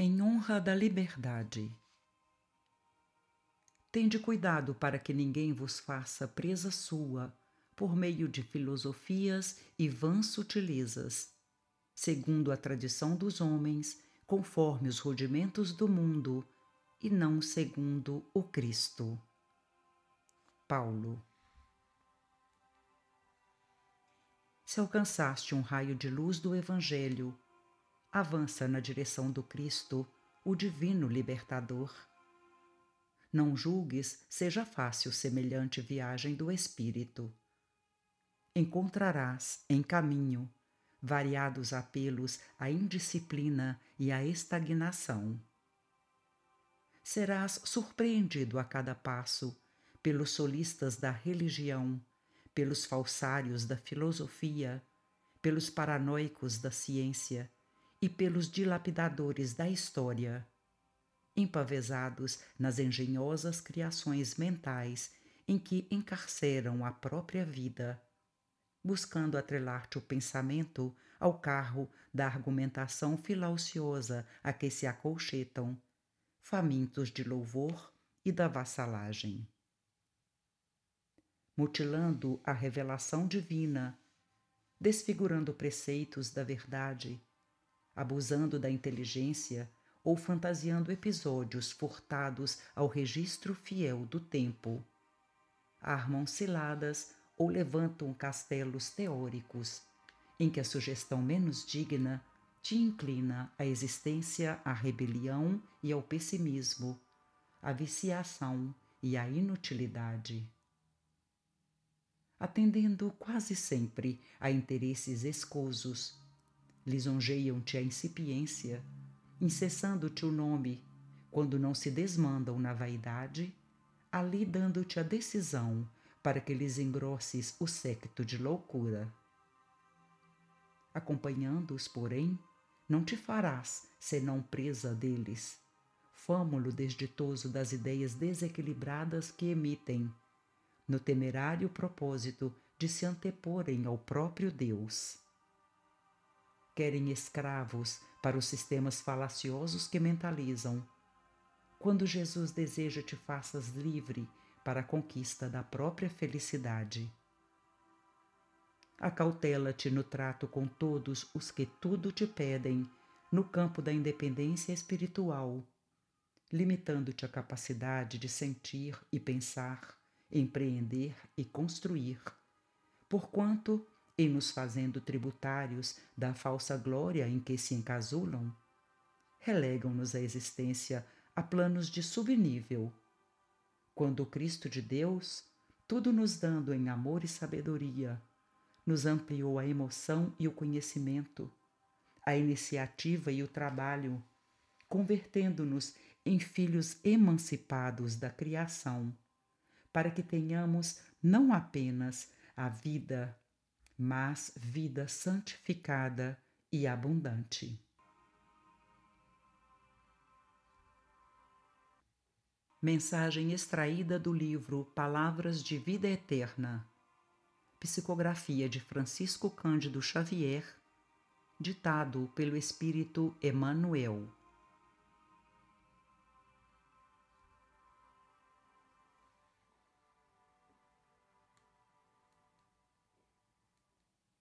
em honra da liberdade. Tende cuidado para que ninguém vos faça presa sua por meio de filosofias e vãs sutilezas, segundo a tradição dos homens, conforme os rudimentos do mundo, e não segundo o Cristo. Paulo. Se alcançaste um raio de luz do Evangelho, avança na direção do Cristo, o Divino Libertador. Não julgues seja fácil semelhante viagem do Espírito. Encontrarás, em caminho, variados apelos à indisciplina e à estagnação. Serás surpreendido a cada passo pelos solistas da religião, pelos falsários da filosofia, pelos paranoicos da ciência e pelos dilapidadores da história, empavesados nas engenhosas criações mentais em que encarceram a própria vida, buscando atrelar-te o pensamento ao carro da argumentação filauciosa a que se acolchetam, famintos de louvor e da vassalagem. Mutilando a revelação divina, desfigurando preceitos da verdade, abusando da inteligência ou fantasiando episódios furtados ao registro fiel do tempo. Armam ciladas ou levantam castelos teóricos, em que a sugestão menos digna te inclina à existência, à rebelião e ao pessimismo, à viciação e à inutilidade. Atendendo quase sempre a interesses escusos, lisonjeiam-te a incipiência, incessando-te o nome, quando não se desmandam na vaidade, ali dando-te a decisão para que lhes engrosses o séquito de loucura. Acompanhando-os, porém, não te farás senão presa deles, fâmulo desditoso das ideias desequilibradas que emitem, no temerário propósito de se anteporem ao próprio Deus querem escravos para os sistemas falaciosos que mentalizam. Quando Jesus deseja te faças livre para a conquista da própria felicidade. Acautela-te no trato com todos os que tudo te pedem no campo da independência espiritual, limitando-te a capacidade de sentir e pensar, empreender e construir, porquanto e nos fazendo tributários da falsa glória em que se encasulam, relegam-nos a existência a planos de subnível. Quando o Cristo de Deus, tudo nos dando em amor e sabedoria, nos ampliou a emoção e o conhecimento, a iniciativa e o trabalho, convertendo-nos em filhos emancipados da criação, para que tenhamos não apenas a vida mas vida santificada e abundante. Mensagem extraída do livro Palavras de Vida Eterna. Psicografia de Francisco Cândido Xavier, ditado pelo Espírito Emmanuel.